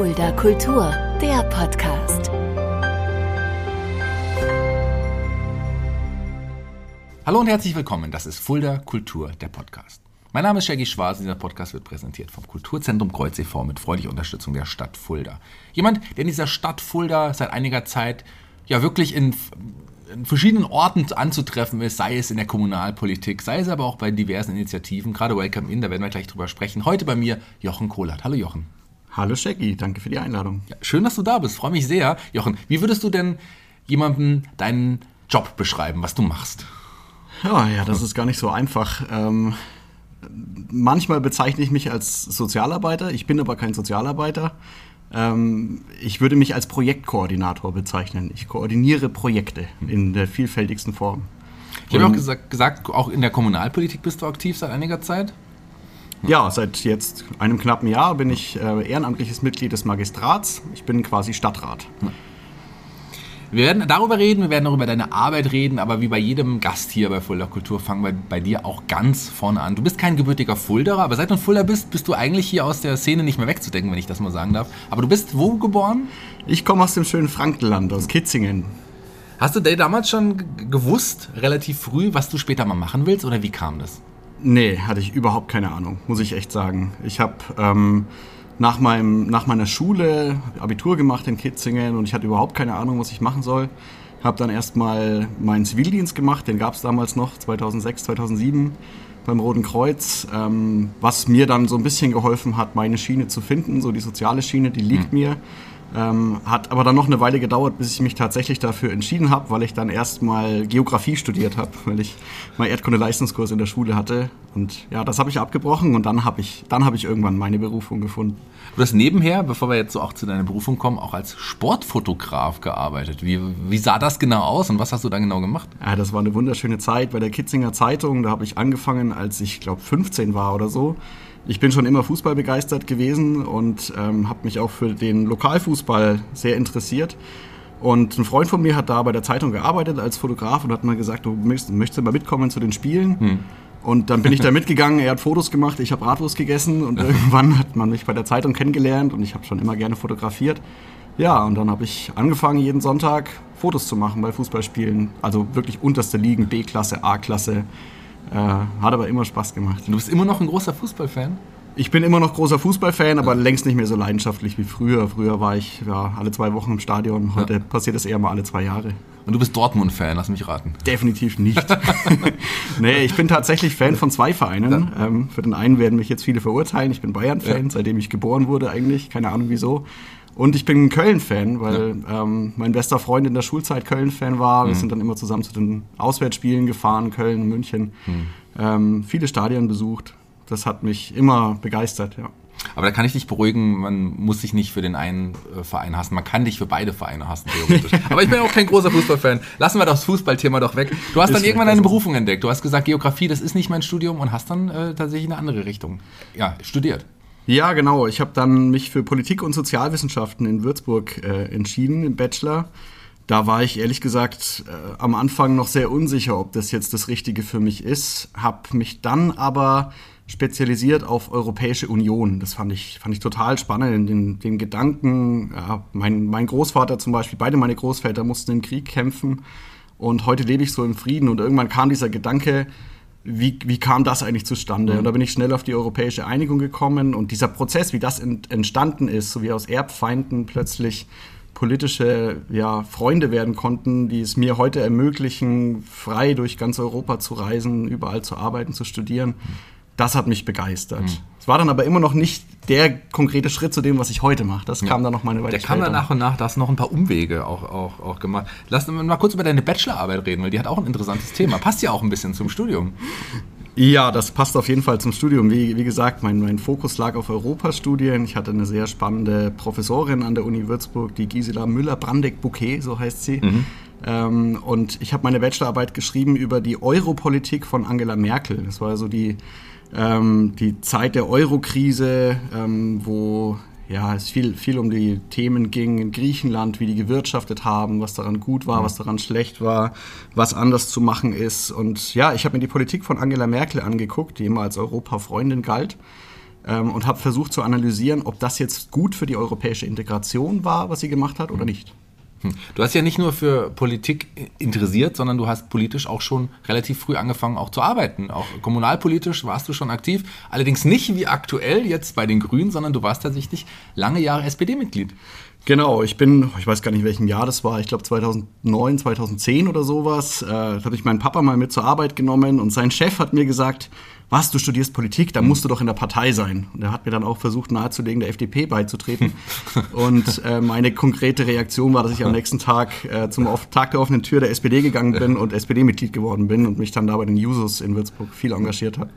Fulda Kultur, der Podcast. Hallo und herzlich willkommen. Das ist Fulda Kultur, der Podcast. Mein Name ist Shaggy Schwarz und dieser Podcast wird präsentiert vom Kulturzentrum Kreuz e.V. mit freundlicher Unterstützung der Stadt Fulda. Jemand, der in dieser Stadt Fulda seit einiger Zeit ja wirklich in, in verschiedenen Orten anzutreffen ist, sei es in der Kommunalpolitik, sei es aber auch bei diversen Initiativen, gerade Welcome In, da werden wir gleich drüber sprechen. Heute bei mir Jochen Kohlert. Hallo Jochen. Hallo Shaggy, danke für die Einladung. Ja, schön, dass du da bist, freue mich sehr. Jochen, wie würdest du denn jemandem deinen Job beschreiben, was du machst? Ja, ja, das ist gar nicht so einfach. Ähm, manchmal bezeichne ich mich als Sozialarbeiter, ich bin aber kein Sozialarbeiter. Ähm, ich würde mich als Projektkoordinator bezeichnen. Ich koordiniere Projekte in der vielfältigsten Form. Ich habe auch gesagt, gesagt, auch in der Kommunalpolitik bist du aktiv seit einiger Zeit. Ja, seit jetzt einem knappen Jahr bin ich äh, ehrenamtliches Mitglied des Magistrats. Ich bin quasi Stadtrat. Wir werden darüber reden, wir werden auch über deine Arbeit reden, aber wie bei jedem Gast hier bei Fulda Kultur fangen wir bei dir auch ganz vorne an. Du bist kein gebürtiger Fulderer, aber seit du in Fulda bist, bist du eigentlich hier aus der Szene nicht mehr wegzudenken, wenn ich das mal sagen darf. Aber du bist wo geboren? Ich komme aus dem schönen Frankenland, aus Kitzingen. Hast du damals schon gewusst, relativ früh, was du später mal machen willst oder wie kam das? Nee, hatte ich überhaupt keine Ahnung, muss ich echt sagen. Ich habe ähm, nach, meinem, nach meiner Schule Abitur gemacht in Kitzingen und ich hatte überhaupt keine Ahnung, was ich machen soll. Habe dann erstmal meinen Zivildienst gemacht, den gab es damals noch, 2006, 2007 beim Roten Kreuz, ähm, was mir dann so ein bisschen geholfen hat, meine Schiene zu finden, so die soziale Schiene, die liegt mhm. mir. Ähm, hat aber dann noch eine Weile gedauert, bis ich mich tatsächlich dafür entschieden habe, weil ich dann erstmal Geografie studiert habe, weil ich mal Erdkunde-Leistungskurs in der Schule hatte. Und ja, das habe ich abgebrochen und dann habe ich, hab ich irgendwann meine Berufung gefunden. Du hast nebenher, bevor wir jetzt so auch zu deiner Berufung kommen, auch als Sportfotograf gearbeitet. Wie, wie sah das genau aus und was hast du da genau gemacht? Ja, das war eine wunderschöne Zeit bei der Kitzinger Zeitung. Da habe ich angefangen, als ich glaube 15 war oder so ich bin schon immer Fußball begeistert gewesen und ähm, habe mich auch für den Lokalfußball sehr interessiert. Und ein Freund von mir hat da bei der Zeitung gearbeitet als Fotograf und hat mal gesagt, du möchtest, möchtest mal mitkommen zu den Spielen. Hm. Und dann bin ich da mitgegangen, er hat Fotos gemacht, ich habe Bratwurst gegessen und irgendwann hat man mich bei der Zeitung kennengelernt und ich habe schon immer gerne fotografiert. Ja, und dann habe ich angefangen, jeden Sonntag Fotos zu machen bei Fußballspielen. Also wirklich unterste Ligen, B-Klasse, A-Klasse. Äh, hat aber immer Spaß gemacht. Du bist immer noch ein großer Fußballfan? Ich bin immer noch großer Fußballfan, aber ja. längst nicht mehr so leidenschaftlich wie früher. Früher war ich ja, alle zwei Wochen im Stadion. Heute ja. passiert es eher mal alle zwei Jahre. Und du bist Dortmund-Fan, lass mich raten. Definitiv nicht. nee, ich bin tatsächlich Fan von zwei Vereinen. Ähm, für den einen werden mich jetzt viele verurteilen. Ich bin Bayern-Fan, seitdem ich geboren wurde eigentlich. Keine Ahnung wieso. Und ich bin ein Köln-Fan, weil ja. ähm, mein bester Freund in der Schulzeit Köln-Fan war. Wir mhm. sind dann immer zusammen zu den Auswärtsspielen gefahren, Köln, München. Mhm. Ähm, viele Stadien besucht. Das hat mich immer begeistert, ja. Aber da kann ich dich beruhigen, man muss sich nicht für den einen äh, Verein hassen. Man kann dich für beide Vereine hassen, theoretisch. Aber ich bin auch kein großer Fußballfan. Lassen wir das Fußballthema doch weg. Du hast ist dann irgendwann deine Berufung entdeckt. Du hast gesagt, Geografie, das ist nicht mein Studium und hast dann äh, tatsächlich eine andere Richtung ja, studiert. Ja, genau. Ich habe dann mich für Politik und Sozialwissenschaften in Würzburg äh, entschieden, im Bachelor. Da war ich ehrlich gesagt äh, am Anfang noch sehr unsicher, ob das jetzt das Richtige für mich ist. Habe mich dann aber spezialisiert auf Europäische Union. Das fand ich, fand ich total spannend, den, den Gedanken. Ja, mein, mein Großvater zum Beispiel, beide meine Großväter mussten im Krieg kämpfen und heute lebe ich so im Frieden. Und irgendwann kam dieser Gedanke, wie, wie kam das eigentlich zustande? Mhm. Und da bin ich schnell auf die europäische Einigung gekommen und dieser Prozess, wie das ent, entstanden ist, so wie aus Erbfeinden plötzlich politische ja, Freunde werden konnten, die es mir heute ermöglichen, frei durch ganz Europa zu reisen, überall zu arbeiten, zu studieren. Das hat mich begeistert. Mhm. Es war dann aber immer noch nicht der konkrete Schritt zu dem, was ich heute mache. Das ja. kam dann noch meine Weile Der kam dann nach und nach, da hast du noch ein paar Umwege auch, auch, auch gemacht. Lass uns mal kurz über deine Bachelorarbeit reden, weil die hat auch ein interessantes Thema. Passt ja auch ein bisschen zum Studium. Ja, das passt auf jeden Fall zum Studium. Wie, wie gesagt, mein, mein Fokus lag auf Europastudien. Ich hatte eine sehr spannende Professorin an der Uni Würzburg, die Gisela Müller-Brandeck-Bouquet, so heißt sie. Mhm. Ähm, und ich habe meine Bachelorarbeit geschrieben über die Europolitik von Angela Merkel. Das war so die ähm, die Zeit der Euro-Krise, ähm, wo ja, es viel, viel um die Themen ging in Griechenland, wie die gewirtschaftet haben, was daran gut war, mhm. was daran schlecht war, was anders zu machen ist. Und ja, ich habe mir die Politik von Angela Merkel angeguckt, die immer als Europa-Freundin galt. ähm, und habe versucht zu analysieren, ob das jetzt gut für die europäische Integration war, was sie gemacht hat oder nicht. Hm. Du hast ja nicht nur für Politik interessiert, sondern du hast politisch auch schon relativ früh angefangen, auch zu arbeiten. Auch kommunalpolitisch warst du schon aktiv. Allerdings nicht wie aktuell jetzt bei den Grünen, sondern du warst tatsächlich lange Jahre SPD-Mitglied. Genau, ich bin, ich weiß gar nicht, in welchem Jahr das war, ich glaube 2009, 2010 oder sowas, äh, da habe ich meinen Papa mal mit zur Arbeit genommen und sein Chef hat mir gesagt, was, du studierst Politik, dann musst du doch in der Partei sein. Und er hat mir dann auch versucht nahezulegen, der FDP beizutreten. und äh, meine konkrete Reaktion war, dass ich am nächsten Tag äh, zum Tag der offenen Tür der SPD gegangen bin und SPD-Mitglied geworden bin und mich dann da bei den Jusos in Würzburg viel engagiert habe.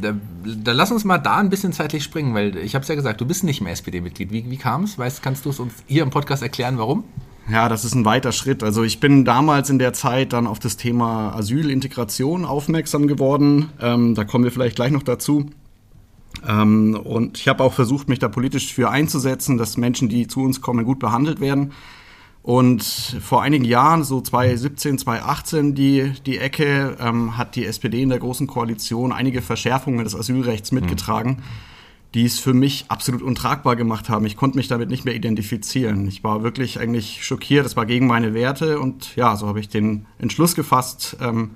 Da, da, lass uns mal da ein bisschen zeitlich springen, weil ich habe es ja gesagt, du bist nicht mehr SPD-Mitglied. Wie, wie kam es? Weißt, kannst du es uns hier im Podcast erklären, warum? Ja, das ist ein weiter Schritt. Also ich bin damals in der Zeit dann auf das Thema Asylintegration aufmerksam geworden. Ähm, da kommen wir vielleicht gleich noch dazu. Ähm, und ich habe auch versucht, mich da politisch für einzusetzen, dass Menschen, die zu uns kommen, gut behandelt werden. Und vor einigen Jahren, so 2017, 2018, die, die Ecke, ähm, hat die SPD in der Großen Koalition einige Verschärfungen des Asylrechts mitgetragen. Mhm die es für mich absolut untragbar gemacht haben. Ich konnte mich damit nicht mehr identifizieren. Ich war wirklich eigentlich schockiert, es war gegen meine Werte und ja, so habe ich den Entschluss gefasst, ähm,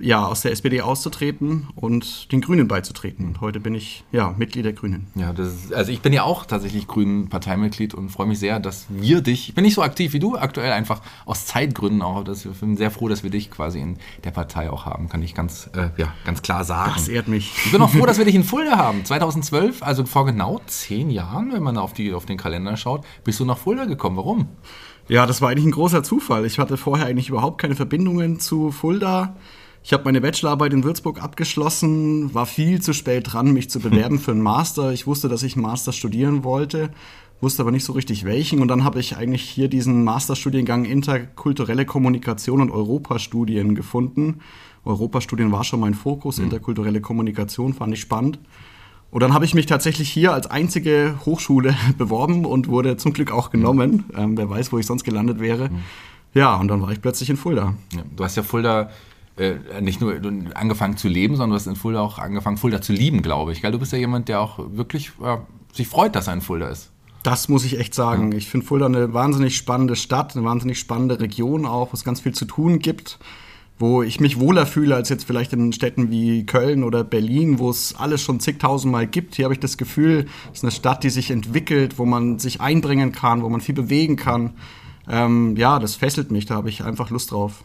ja, aus der SPD auszutreten und den Grünen beizutreten. Und heute bin ich ja Mitglied der Grünen. Ja, ist, also ich bin ja auch tatsächlich Grünen Parteimitglied und freue mich sehr, dass wir dich, ich bin nicht so aktiv wie du, aktuell einfach aus Zeitgründen auch, dass ich bin sehr froh, dass wir dich quasi in der Partei auch haben, kann ich ganz, äh, ja, ganz klar sagen. Das ehrt mich. Ich bin auch froh, dass wir dich in Fulda haben. 2012, also vor genau zehn Jahren, wenn man auf, die, auf den Kalender schaut, bist du nach Fulda gekommen. Warum? Ja, das war eigentlich ein großer Zufall. Ich hatte vorher eigentlich überhaupt keine Verbindungen zu Fulda. Ich habe meine Bachelorarbeit in Würzburg abgeschlossen, war viel zu spät dran, mich zu bewerben für einen Master. Ich wusste, dass ich einen Master studieren wollte, wusste aber nicht so richtig welchen. Und dann habe ich eigentlich hier diesen Masterstudiengang Interkulturelle Kommunikation und Europastudien gefunden. Europastudien war schon mein Fokus, mhm. interkulturelle Kommunikation fand ich spannend. Und dann habe ich mich tatsächlich hier als einzige Hochschule beworben und wurde zum Glück auch genommen. Ähm, wer weiß, wo ich sonst gelandet wäre. Ja, und dann war ich plötzlich in Fulda. Ja, du hast ja Fulda äh, nicht nur angefangen zu leben, sondern du hast in Fulda auch angefangen, Fulda zu lieben, glaube ich. Gell? Du bist ja jemand, der auch wirklich äh, sich freut, dass er in Fulda ist. Das muss ich echt sagen. Ja. Ich finde Fulda eine wahnsinnig spannende Stadt, eine wahnsinnig spannende Region auch, wo es ganz viel zu tun gibt, wo ich mich wohler fühle als jetzt vielleicht in Städten wie Köln oder Berlin, wo es alles schon zigtausendmal gibt. Hier habe ich das Gefühl, es ist eine Stadt, die sich entwickelt, wo man sich einbringen kann, wo man viel bewegen kann. Ähm, ja, das fesselt mich, da habe ich einfach Lust drauf.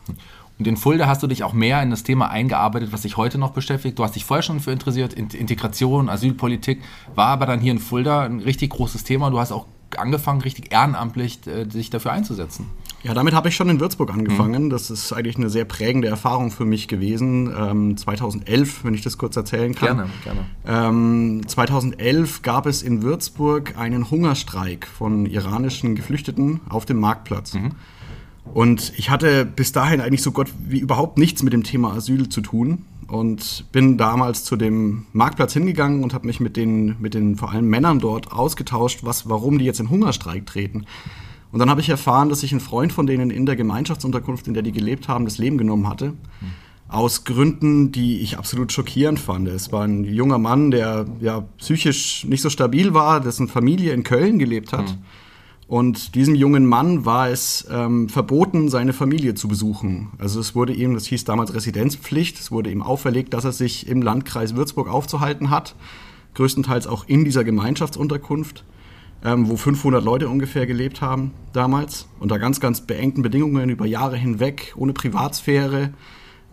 Und in Fulda hast du dich auch mehr in das Thema eingearbeitet, was dich heute noch beschäftigt. Du hast dich vorher schon für interessiert, Integration, Asylpolitik, war aber dann hier in Fulda ein richtig großes Thema. Du hast auch angefangen, richtig ehrenamtlich äh, sich dafür einzusetzen. Ja, damit habe ich schon in Würzburg angefangen. Mhm. Das ist eigentlich eine sehr prägende Erfahrung für mich gewesen. Ähm, 2011, wenn ich das kurz erzählen kann. Gerne, gerne. Ähm, 2011 gab es in Würzburg einen Hungerstreik von iranischen Geflüchteten auf dem Marktplatz. Mhm. Und ich hatte bis dahin eigentlich so Gott wie überhaupt nichts mit dem Thema Asyl zu tun und bin damals zu dem Marktplatz hingegangen und habe mich mit den, mit den vor allem Männern dort ausgetauscht, was, warum die jetzt in Hungerstreik treten. Und dann habe ich erfahren, dass sich ein Freund von denen in der Gemeinschaftsunterkunft, in der die gelebt haben, das Leben genommen hatte. Mhm. Aus Gründen, die ich absolut schockierend fand. Es war ein junger Mann, der ja psychisch nicht so stabil war, dessen Familie in Köln gelebt hat. Mhm und diesem jungen Mann war es ähm, verboten, seine Familie zu besuchen. Also es wurde ihm, das hieß damals Residenzpflicht, es wurde ihm auferlegt, dass er sich im Landkreis Würzburg aufzuhalten hat, größtenteils auch in dieser Gemeinschaftsunterkunft, ähm, wo 500 Leute ungefähr gelebt haben damals, unter ganz, ganz beengten Bedingungen über Jahre hinweg, ohne Privatsphäre,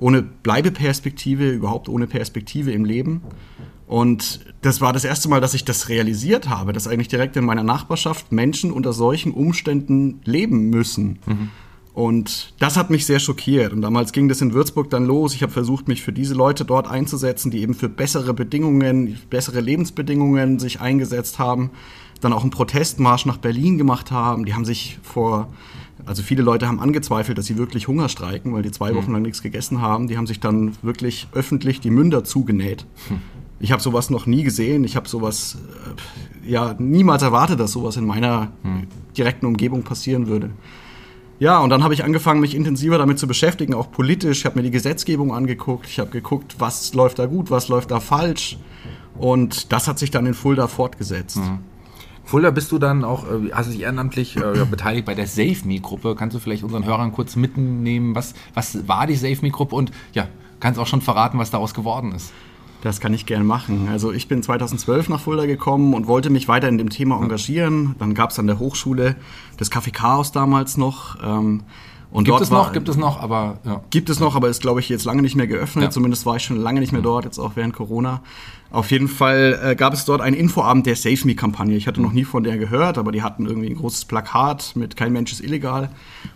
ohne Bleibeperspektive, überhaupt ohne Perspektive im Leben. Und das war das erste Mal, dass ich das realisiert habe, dass eigentlich direkt in meiner Nachbarschaft Menschen unter solchen Umständen leben müssen. Mhm. Und das hat mich sehr schockiert. Und damals ging das in Würzburg dann los. Ich habe versucht, mich für diese Leute dort einzusetzen, die eben für bessere Bedingungen, bessere Lebensbedingungen sich eingesetzt haben. Dann auch einen Protestmarsch nach Berlin gemacht haben. Die haben sich vor, also viele Leute haben angezweifelt, dass sie wirklich Hunger streiken, weil die zwei mhm. Wochen lang nichts gegessen haben. Die haben sich dann wirklich öffentlich die Münder zugenäht. Mhm ich habe sowas noch nie gesehen. Ich habe sowas äh, ja niemals erwartet, dass sowas in meiner hm. direkten Umgebung passieren würde. Ja, und dann habe ich angefangen, mich intensiver damit zu beschäftigen, auch politisch. Ich habe mir die Gesetzgebung angeguckt, ich habe geguckt, was läuft da gut, was läuft da falsch. Und das hat sich dann in Fulda fortgesetzt. Mhm. Fulda bist du dann auch, äh, hast dich ehrenamtlich äh, beteiligt bei der SafeMe-Gruppe. Kannst du vielleicht unseren Hörern kurz mitnehmen, was, was war die SafeMe-Gruppe und ja, kannst auch schon verraten, was daraus geworden ist? Das kann ich gerne machen. Also ich bin 2012 nach Fulda gekommen und wollte mich weiter in dem Thema engagieren. Dann gab es an der Hochschule das Café Chaos damals noch. Ähm, und gibt es noch, war, gibt es noch, aber ja. Gibt es noch, aber ist, glaube ich, jetzt lange nicht mehr geöffnet. Ja. Zumindest war ich schon lange nicht mehr dort, jetzt auch während Corona. Auf jeden Fall äh, gab es dort einen Infoabend der Save Me-Kampagne. Ich hatte noch nie von der gehört, aber die hatten irgendwie ein großes Plakat mit Kein Mensch ist illegal,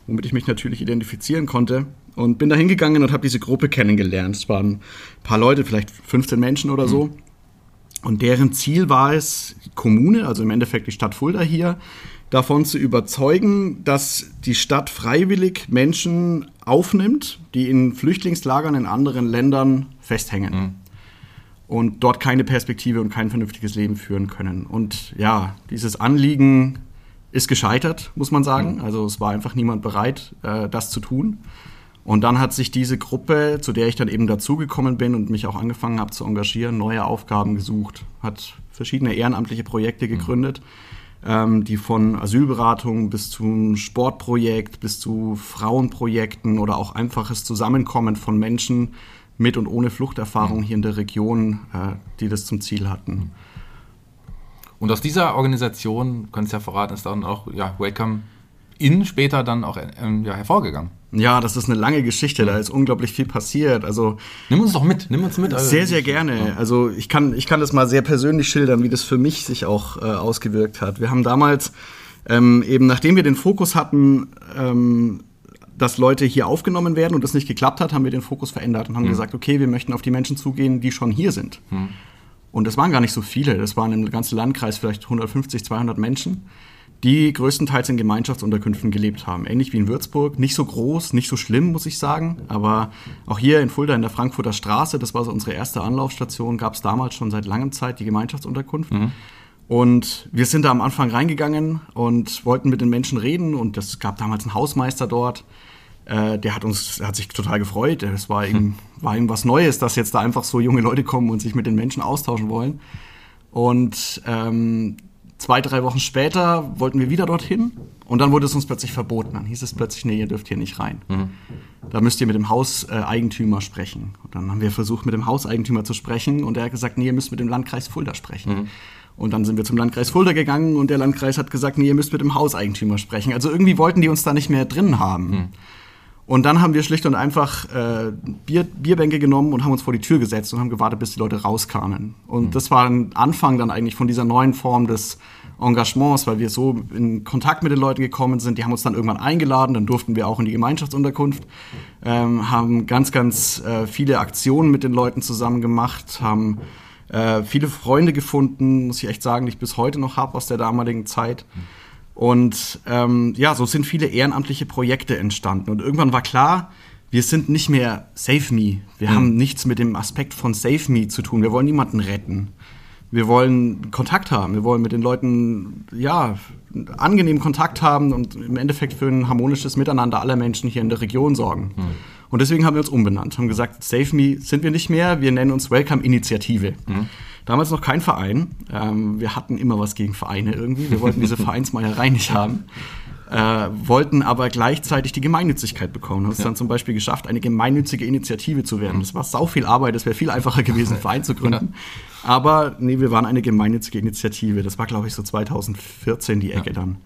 womit ich mich natürlich identifizieren konnte. Und bin da hingegangen und habe diese Gruppe kennengelernt. Es waren ein paar Leute, vielleicht 15 Menschen oder so. Mhm. Und deren Ziel war es, die Kommune, also im Endeffekt die Stadt Fulda hier, davon zu überzeugen, dass die Stadt freiwillig Menschen aufnimmt, die in Flüchtlingslagern in anderen Ländern festhängen. Mhm. Und dort keine Perspektive und kein vernünftiges Leben führen können. Und ja, dieses Anliegen ist gescheitert, muss man sagen. Mhm. Also es war einfach niemand bereit, äh, das zu tun. Und dann hat sich diese Gruppe, zu der ich dann eben dazugekommen bin und mich auch angefangen habe zu engagieren, neue Aufgaben gesucht, hat verschiedene ehrenamtliche Projekte gegründet, mhm. Ähm, die von Asylberatung bis zum Sportprojekt, bis zu Frauenprojekten oder auch einfaches Zusammenkommen von Menschen mit und ohne Fluchterfahrung mhm. hier in der Region, äh, die das zum Ziel hatten. Und aus dieser Organisation, können Sie ja verraten, ist dann auch ja, Welcome In später dann auch ähm, ja, hervorgegangen. Ja, das ist eine lange Geschichte, da ist unglaublich viel passiert. Also nimm uns doch mit, nimm uns mit. Also sehr, sehr gerne. Also ich kann, ich kann das mal sehr persönlich schildern, wie das für mich sich auch äh, ausgewirkt hat. Wir haben damals ähm, eben, nachdem wir den Fokus hatten, ähm, dass Leute hier aufgenommen werden und das nicht geklappt hat, haben wir den Fokus verändert und haben mhm. gesagt, okay, wir möchten auf die Menschen zugehen, die schon hier sind. Mhm. Und das waren gar nicht so viele, das waren im ganzen Landkreis vielleicht 150, 200 Menschen die größtenteils in Gemeinschaftsunterkünften gelebt haben. Ähnlich wie in Würzburg. Nicht so groß, nicht so schlimm, muss ich sagen. Aber auch hier in Fulda in der Frankfurter Straße, das war so unsere erste Anlaufstation, gab es damals schon seit langem Zeit die Gemeinschaftsunterkunft. Mhm. Und wir sind da am Anfang reingegangen und wollten mit den Menschen reden. Und es gab damals einen Hausmeister dort. Äh, der hat uns, hat sich total gefreut. Es war ihm, hm. war ihm was Neues, dass jetzt da einfach so junge Leute kommen und sich mit den Menschen austauschen wollen. Und ähm, Zwei, drei Wochen später wollten wir wieder dorthin und dann wurde es uns plötzlich verboten. Dann hieß es plötzlich, nee, ihr dürft hier nicht rein. Mhm. Da müsst ihr mit dem Hauseigentümer sprechen. Und dann haben wir versucht, mit dem Hauseigentümer zu sprechen und er hat gesagt, nee, ihr müsst mit dem Landkreis Fulda sprechen. Mhm. Und dann sind wir zum Landkreis Fulda gegangen und der Landkreis hat gesagt, nee, ihr müsst mit dem Hauseigentümer sprechen. Also irgendwie wollten die uns da nicht mehr drin haben. Mhm. Und dann haben wir schlicht und einfach äh, Bier, Bierbänke genommen und haben uns vor die Tür gesetzt und haben gewartet, bis die Leute rauskamen. Und mhm. das war ein Anfang dann eigentlich von dieser neuen Form des Engagements, weil wir so in Kontakt mit den Leuten gekommen sind. Die haben uns dann irgendwann eingeladen, dann durften wir auch in die Gemeinschaftsunterkunft, ähm, haben ganz, ganz äh, viele Aktionen mit den Leuten zusammen gemacht, haben äh, viele Freunde gefunden, muss ich echt sagen, die ich bis heute noch habe aus der damaligen Zeit. Und ähm, ja, so sind viele ehrenamtliche Projekte entstanden. Und irgendwann war klar, wir sind nicht mehr Save Me. Wir mhm. haben nichts mit dem Aspekt von Save Me zu tun. Wir wollen niemanden retten wir wollen Kontakt haben, wir wollen mit den Leuten, ja, angenehmen Kontakt haben und im Endeffekt für ein harmonisches Miteinander aller Menschen hier in der Region sorgen. Mhm. Und deswegen haben wir uns umbenannt, haben gesagt, Save Me sind wir nicht mehr, wir nennen uns Welcome Initiative. Mhm. Damals noch kein Verein. Ähm, wir hatten immer was gegen Vereine irgendwie. Wir wollten diese Vereinsmeierei nicht haben äh, wollten aber gleichzeitig die Gemeinnützigkeit bekommen. Haben es ja. dann zum Beispiel geschafft, eine gemeinnützige Initiative zu werden. Das war sau viel Arbeit, das wäre viel einfacher gewesen, einen Verein zu gründen. Ja. Aber nee, wir waren eine gemeinnützige Initiative. Das war, glaube ich, so 2014 die Ecke ja. dann.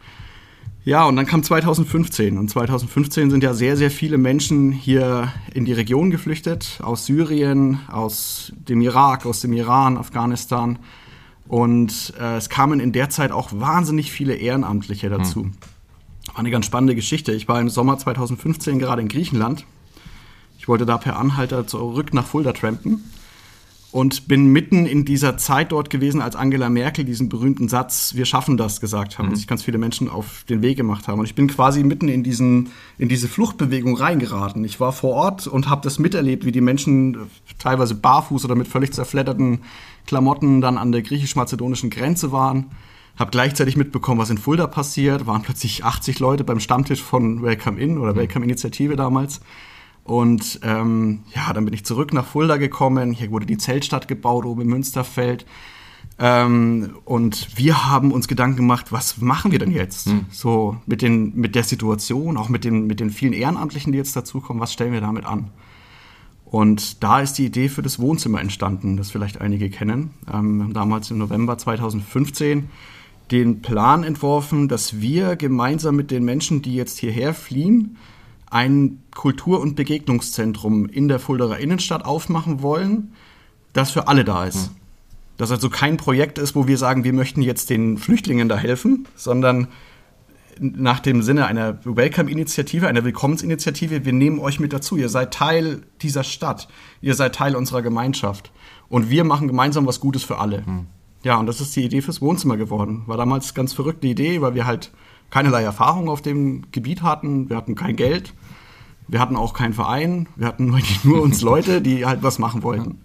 Ja, und dann kam 2015. Und 2015 sind ja sehr, sehr viele Menschen hier in die Region geflüchtet. Aus Syrien, aus dem Irak, aus dem Iran, Afghanistan. Und äh, es kamen in der Zeit auch wahnsinnig viele Ehrenamtliche dazu. Hm. War eine ganz spannende Geschichte. Ich war im Sommer 2015 gerade in Griechenland. Ich wollte da per Anhalter zurück nach Fulda trampen und bin mitten in dieser Zeit dort gewesen, als Angela Merkel diesen berühmten Satz "Wir schaffen das" gesagt haben, mhm. und sich ganz viele Menschen auf den Weg gemacht haben. Und ich bin quasi mitten in diesen in diese Fluchtbewegung reingeraten. Ich war vor Ort und habe das miterlebt, wie die Menschen teilweise barfuß oder mit völlig zerfledderten Klamotten dann an der griechisch-mazedonischen Grenze waren habe gleichzeitig mitbekommen, was in Fulda passiert. Waren plötzlich 80 Leute beim Stammtisch von Welcome In oder Welcome Initiative damals. Und ähm, ja, dann bin ich zurück nach Fulda gekommen. Hier wurde die Zeltstadt gebaut oben im Münsterfeld. Ähm, und wir haben uns Gedanken gemacht, was machen wir denn jetzt? Hm. So mit, den, mit der Situation, auch mit den, mit den vielen Ehrenamtlichen, die jetzt dazukommen, was stellen wir damit an? Und da ist die Idee für das Wohnzimmer entstanden, das vielleicht einige kennen. Ähm, damals im November 2015 den Plan entworfen, dass wir gemeinsam mit den Menschen, die jetzt hierher fliehen, ein Kultur- und Begegnungszentrum in der Fulderer Innenstadt aufmachen wollen, das für alle da ist. Mhm. Das also kein Projekt ist, wo wir sagen, wir möchten jetzt den Flüchtlingen da helfen, sondern nach dem Sinne einer Welcome-Initiative, einer Willkommensinitiative, wir nehmen euch mit dazu. Ihr seid Teil dieser Stadt. Ihr seid Teil unserer Gemeinschaft. Und wir machen gemeinsam was Gutes für alle. Hm. Ja, und das ist die Idee fürs Wohnzimmer geworden. War damals ganz verrückte Idee, weil wir halt keinerlei Erfahrung auf dem Gebiet hatten. Wir hatten kein Geld. Wir hatten auch keinen Verein. Wir hatten nur, nur uns Leute, die halt was machen wollten.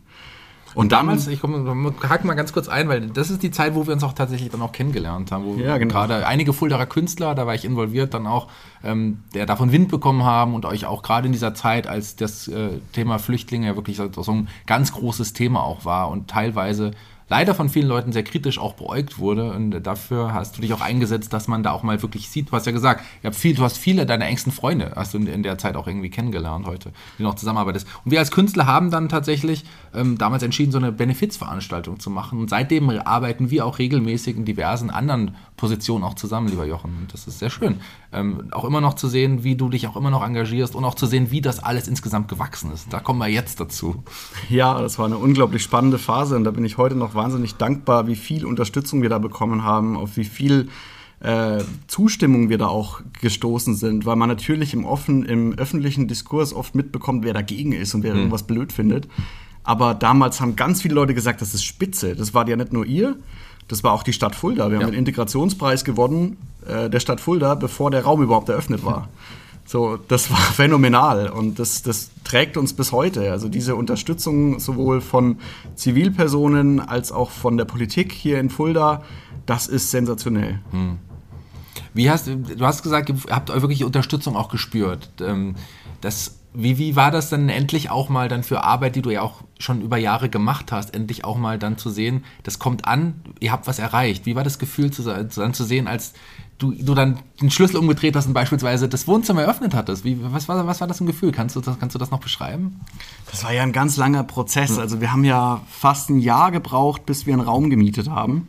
Und damals, ich komme, hack mal ganz kurz ein, weil das ist die Zeit, wo wir uns auch tatsächlich dann auch kennengelernt haben, wo ja, genau. gerade einige Fuldaer Künstler, da war ich involviert, dann auch, ähm, der davon Wind bekommen haben und euch auch gerade in dieser Zeit, als das äh, Thema Flüchtlinge ja wirklich so ein ganz großes Thema auch war und teilweise leider von vielen Leuten sehr kritisch auch beäugt wurde. Und dafür hast du dich auch eingesetzt, dass man da auch mal wirklich sieht. Du hast ja gesagt, viel, du hast viele deiner engsten Freunde, hast du in, in, der Zeit auch irgendwie kennengelernt heute, die noch zusammenarbeitest. Und wir als Künstler haben dann tatsächlich ähm, damals entschieden, so eine Benefizveranstaltung zu machen. Und seitdem arbeiten wir auch regelmäßig in diversen anderen Positionen auch zusammen, lieber Jochen. Und das ist sehr schön. Ähm, auch immer noch zu sehen, wie du dich auch immer noch engagierst und auch zu sehen, wie das alles insgesamt gewachsen ist. Da kommen wir jetzt dazu. Ja, das war eine unglaublich spannende Phase und da bin ich heute noch wahnsinnig dankbar, wie viel Unterstützung wir da bekommen haben, auf wie viel äh, Zustimmung wir da auch gestoßen sind, weil man natürlich im offen, im öffentlichen Diskurs oft mitbekommt, wer dagegen ist und wer mhm. irgendwas blöd findet. Aber damals haben ganz viele Leute gesagt, das ist spitze. Das war ja nicht nur ihr, das war auch die Stadt Fulda. Wir ja. haben den Integrationspreis gewonnen äh, der Stadt Fulda, bevor der Raum überhaupt eröffnet war. So, das war phänomenal und das, das trägt uns bis heute. Also diese Unterstützung sowohl von Zivilpersonen als auch von der Politik hier in Fulda, das ist sensationell. Hm. Wie hast du hast gesagt, ihr habt wirklich Unterstützung auch gespürt. Ähm, das, wie, wie war das dann endlich auch mal dann für Arbeit, die du ja auch schon über Jahre gemacht hast, endlich auch mal dann zu sehen, das kommt an, ihr habt was erreicht. Wie war das Gefühl zu, dann zu sehen, als du, du dann den Schlüssel umgedreht hast und beispielsweise das Wohnzimmer eröffnet hattest. Wie, was, war, was war das ein Gefühl? Kannst du das, kannst du das noch beschreiben? Das war ja ein ganz langer Prozess. Also wir haben ja fast ein Jahr gebraucht, bis wir einen Raum gemietet haben.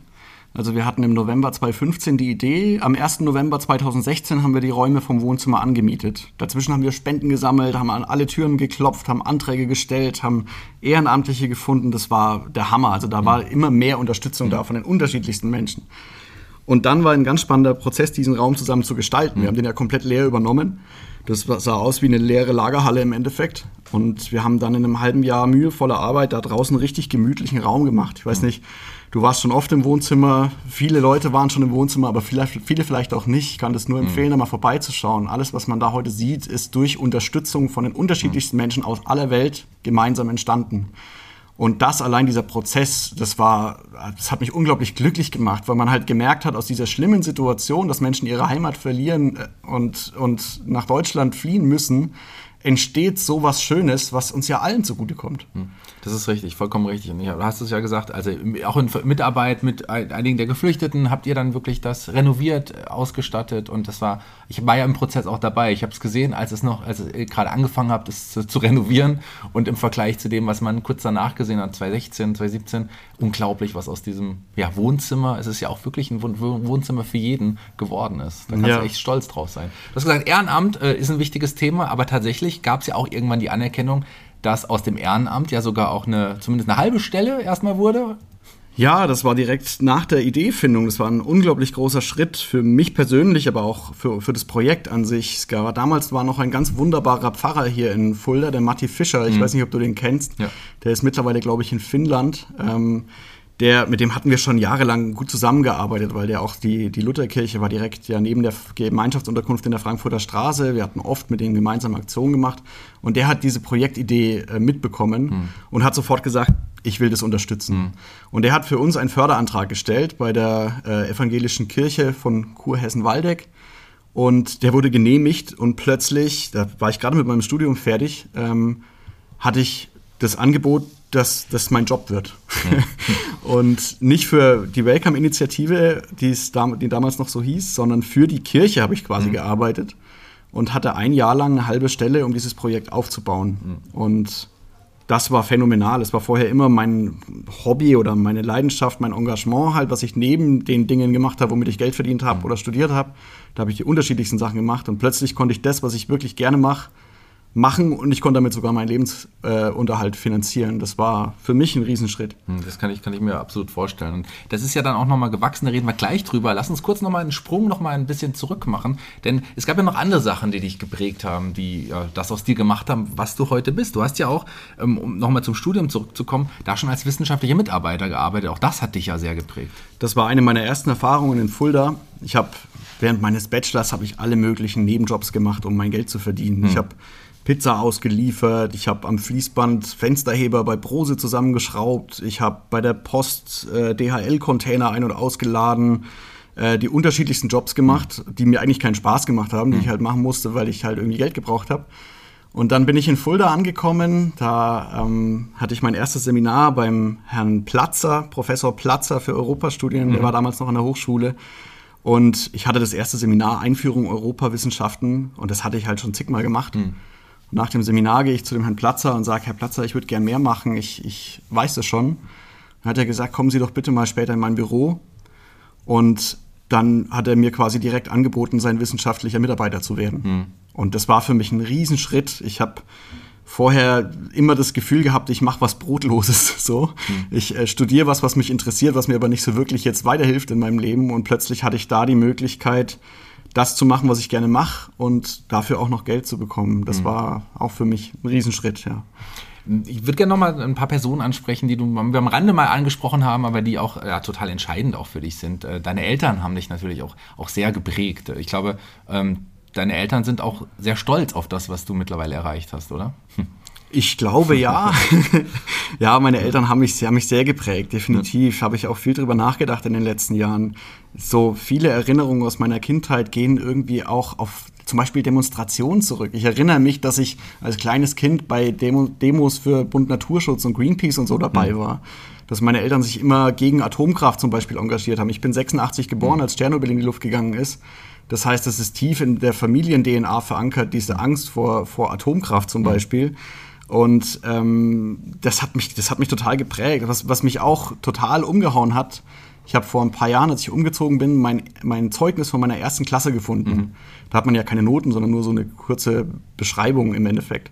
Also wir hatten im November 2015 die Idee. Am 1. November 2016 haben wir die Räume vom Wohnzimmer angemietet. Dazwischen haben wir Spenden gesammelt, haben an alle Türen geklopft, haben Anträge gestellt, haben Ehrenamtliche gefunden. Das war der Hammer. Also da war immer mehr Unterstützung da von den unterschiedlichsten Menschen. Und dann war ein ganz spannender Prozess, diesen Raum zusammen zu gestalten. Wir haben den ja komplett leer übernommen. Das sah aus wie eine leere Lagerhalle im Endeffekt. Und wir haben dann in einem halben Jahr mühevoller Arbeit da draußen einen richtig gemütlichen Raum gemacht. Ich weiß nicht, du warst schon oft im Wohnzimmer, viele Leute waren schon im Wohnzimmer, aber vielleicht, viele vielleicht auch nicht. Ich kann das nur empfehlen, da mal vorbeizuschauen. Alles, was man da heute sieht, ist durch Unterstützung von den unterschiedlichsten Menschen aus aller Welt gemeinsam entstanden. Und das allein dieser Prozess, das war, das hat mich unglaublich glücklich gemacht, weil man halt gemerkt hat, aus dieser schlimmen Situation, dass Menschen ihre Heimat verlieren äh, und, und nach Deutschland fliehen müssen, entsteht so was Schönes, was uns ja allen zugutekommt. Hm. Das ist richtig, vollkommen richtig. Und du hast es ja gesagt, also auch in Mitarbeit mit einigen der Geflüchteten habt ihr dann wirklich das renoviert, ausgestattet und das war, ich war ja im Prozess auch dabei. Ich habe es gesehen, als es noch, als ihr gerade angefangen habt, es zu, zu, renovieren und im Vergleich zu dem, was man kurz danach gesehen hat, 2016, 2017, unglaublich, was aus diesem ja, Wohnzimmer, es ist ja auch wirklich ein Wohnzimmer für jeden geworden ist. Da kannst ja. du echt stolz drauf sein. Du hast gesagt, Ehrenamt äh, ist ein wichtiges Thema, aber tatsächlich gab es ja auch irgendwann die Anerkennung, dass aus dem Ehrenamt ja sogar auch eine, zumindest eine halbe Stelle erstmal wurde. Ja, das war direkt nach der Ideefindung. Das war ein unglaublich großer Schritt für mich persönlich, aber auch für, für das Projekt an sich. Es gab, damals war noch ein ganz wunderbarer Pfarrer hier in Fulda, der Matti Fischer. Ich mhm. weiß nicht, ob du den kennst. Ja. Der ist mittlerweile, glaube ich, in Finnland. Ähm, der, mit dem hatten wir schon jahrelang gut zusammengearbeitet, weil der auch die, die Lutherkirche war direkt ja neben der Gemeinschaftsunterkunft in der Frankfurter Straße. Wir hatten oft mit denen gemeinsam Aktionen gemacht. Und der hat diese Projektidee äh, mitbekommen hm. und hat sofort gesagt, ich will das unterstützen. Hm. Und der hat für uns einen Förderantrag gestellt bei der äh, evangelischen Kirche von Kurhessen-Waldeck. Und der wurde genehmigt und plötzlich, da war ich gerade mit meinem Studium fertig, ähm, hatte ich das Angebot, dass das mein Job wird. Ja. und nicht für die Welcome-Initiative, die, die damals noch so hieß, sondern für die Kirche habe ich quasi mhm. gearbeitet und hatte ein Jahr lang eine halbe Stelle, um dieses Projekt aufzubauen. Mhm. Und das war phänomenal. Es war vorher immer mein Hobby oder meine Leidenschaft, mein Engagement halt, was ich neben den Dingen gemacht habe, womit ich Geld verdient habe mhm. oder studiert habe. Da habe ich die unterschiedlichsten Sachen gemacht und plötzlich konnte ich das, was ich wirklich gerne mache, machen und ich konnte damit sogar meinen Lebensunterhalt äh, finanzieren. Das war für mich ein Riesenschritt. Hm, das kann ich, kann ich mir absolut vorstellen. Und das ist ja dann auch nochmal gewachsen, da reden wir gleich drüber. Lass uns kurz nochmal einen Sprung nochmal ein bisschen zurück machen, denn es gab ja noch andere Sachen, die dich geprägt haben, die ja, das aus dir gemacht haben, was du heute bist. Du hast ja auch, ähm, um nochmal zum Studium zurückzukommen, da schon als wissenschaftlicher Mitarbeiter gearbeitet. Auch das hat dich ja sehr geprägt. Das war eine meiner ersten Erfahrungen in Fulda. Ich habe während meines Bachelors habe ich alle möglichen Nebenjobs gemacht, um mein Geld zu verdienen. Hm. Ich habe Pizza ausgeliefert, ich habe am Fließband Fensterheber bei Brose zusammengeschraubt, ich habe bei der Post äh, DHL-Container ein- und ausgeladen, äh, die unterschiedlichsten Jobs gemacht, die mir eigentlich keinen Spaß gemacht haben, die ich halt machen musste, weil ich halt irgendwie Geld gebraucht habe. Und dann bin ich in Fulda angekommen. Da ähm, hatte ich mein erstes Seminar beim Herrn Platzer, Professor Platzer für Europastudien. Mhm. Der war damals noch an der Hochschule. Und ich hatte das erste Seminar Einführung Europawissenschaften und das hatte ich halt schon zigmal gemacht. Mhm. Nach dem Seminar gehe ich zu dem Herrn Platzer und sage, Herr Platzer, ich würde gern mehr machen, ich, ich weiß das schon. Dann hat er gesagt, kommen Sie doch bitte mal später in mein Büro. Und dann hat er mir quasi direkt angeboten, sein wissenschaftlicher Mitarbeiter zu werden. Mhm. Und das war für mich ein Riesenschritt. Ich habe vorher immer das Gefühl gehabt, ich mache was Brotloses. So, mhm. ich äh, studiere was, was mich interessiert, was mir aber nicht so wirklich jetzt weiterhilft in meinem Leben. Und plötzlich hatte ich da die Möglichkeit, das zu machen, was ich gerne mache und dafür auch noch Geld zu bekommen. Das mhm. war auch für mich ein Riesenschritt, ja. Ich würde gerne noch mal ein paar Personen ansprechen, die du wir am Rande mal angesprochen haben, aber die auch ja, total entscheidend auch für dich sind. Äh, deine Eltern haben dich natürlich auch, auch sehr geprägt. Ich glaube, ähm, deine Eltern sind auch sehr stolz auf das, was du mittlerweile erreicht hast, oder? Ich glaube ja. ja, meine Eltern haben mich, haben mich sehr geprägt, definitiv. Habe ich auch viel drüber nachgedacht in den letzten Jahren. So viele Erinnerungen aus meiner Kindheit gehen irgendwie auch auf zum Beispiel Demonstrationen zurück. Ich erinnere mich, dass ich als kleines Kind bei Demo Demos für Bund Naturschutz und Greenpeace und so dabei mhm. war. Dass meine Eltern sich immer gegen Atomkraft zum Beispiel engagiert haben. Ich bin 86 geboren, mhm. als Tschernobyl in die Luft gegangen ist. Das heißt, es ist tief in der Familien-DNA verankert, diese Angst vor, vor Atomkraft zum mhm. Beispiel. Und ähm, das, hat mich, das hat mich total geprägt. Was, was mich auch total umgehauen hat, ich habe vor ein paar Jahren, als ich umgezogen bin, mein, mein Zeugnis von meiner ersten Klasse gefunden. Mhm. Da hat man ja keine Noten, sondern nur so eine kurze Beschreibung im Endeffekt.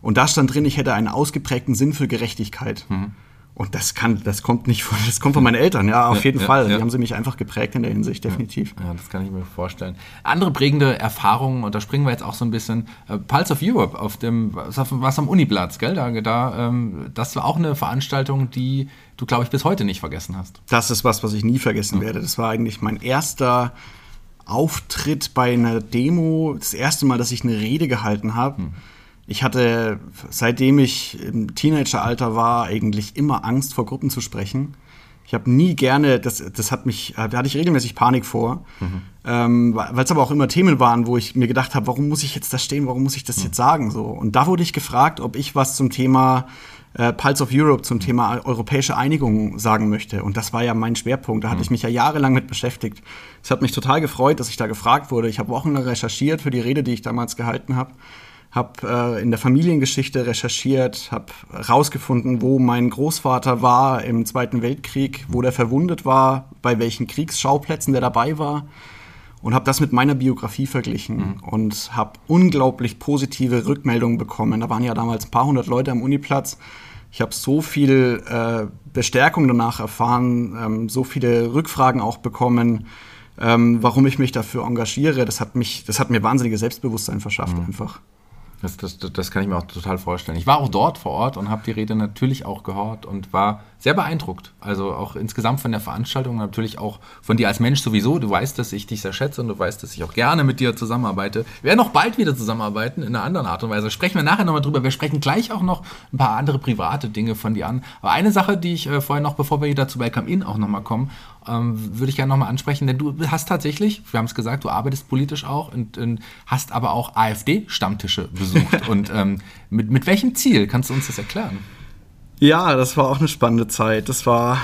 Und da stand drin, ich hätte einen ausgeprägten Sinn für Gerechtigkeit. Mhm. Und das kann, das kommt nicht von, das kommt von meinen Eltern, ja, auf ja, jeden ja, Fall. Ja. Die haben sie mich einfach geprägt in der Hinsicht, definitiv. Ja, das kann ich mir vorstellen. Andere prägende Erfahrungen, und da springen wir jetzt auch so ein bisschen, äh, Pulse of Europe auf dem, was am Uniplatz, gell? Da, da ähm, das war auch eine Veranstaltung, die du, glaube ich, bis heute nicht vergessen hast. Das ist was, was ich nie vergessen werde. Das war eigentlich mein erster Auftritt bei einer Demo, das erste Mal, dass ich eine Rede gehalten habe. Hm ich hatte, seitdem ich im Teenageralter war, eigentlich immer Angst vor Gruppen zu sprechen. Ich habe nie gerne, das, das hat mich, da hatte ich regelmäßig Panik vor, mhm. ähm, weil es aber auch immer Themen waren, wo ich mir gedacht habe, warum muss ich jetzt da stehen, warum muss ich das mhm. jetzt sagen so. Und da wurde ich gefragt, ob ich was zum Thema äh, Pulse of Europe, zum Thema europäische Einigung sagen möchte. Und das war ja mein Schwerpunkt. Da hatte mhm. ich mich ja jahrelang mit beschäftigt. Es hat mich total gefreut, dass ich da gefragt wurde. Ich habe wochenlang recherchiert für die Rede, die ich damals gehalten habe habe äh, in der Familiengeschichte recherchiert, habe herausgefunden, wo mein Großvater war im Zweiten Weltkrieg, wo der verwundet war, bei welchen Kriegsschauplätzen der dabei war und habe das mit meiner Biografie verglichen mhm. und habe unglaublich positive Rückmeldungen bekommen. Da waren ja damals ein paar hundert Leute am Uniplatz. Ich habe so viel äh, Bestärkung danach erfahren, ähm, so viele Rückfragen auch bekommen, ähm, warum ich mich dafür engagiere. Das hat mich, das hat mir wahnsinniges Selbstbewusstsein verschafft mhm. einfach. Das, das, das kann ich mir auch total vorstellen. Ich war auch dort vor Ort und habe die Rede natürlich auch gehört und war sehr beeindruckt. Also auch insgesamt von der Veranstaltung, natürlich auch von dir als Mensch sowieso. Du weißt, dass ich dich sehr schätze und du weißt, dass ich auch gerne mit dir zusammenarbeite. Wir werden auch bald wieder zusammenarbeiten in einer anderen Art und Weise. Sprechen wir nachher nochmal drüber. Wir sprechen gleich auch noch ein paar andere private Dinge von dir an. Aber eine Sache, die ich äh, vorher noch, bevor wir wieder zu Welcome In auch nochmal kommen, ähm, würde ich gerne nochmal ansprechen, denn du hast tatsächlich, wir haben es gesagt, du arbeitest politisch auch und, und hast aber auch AfD-Stammtische besucht. und ähm, mit, mit welchem Ziel? Kannst du uns das erklären? Ja, das war auch eine spannende Zeit. Das war,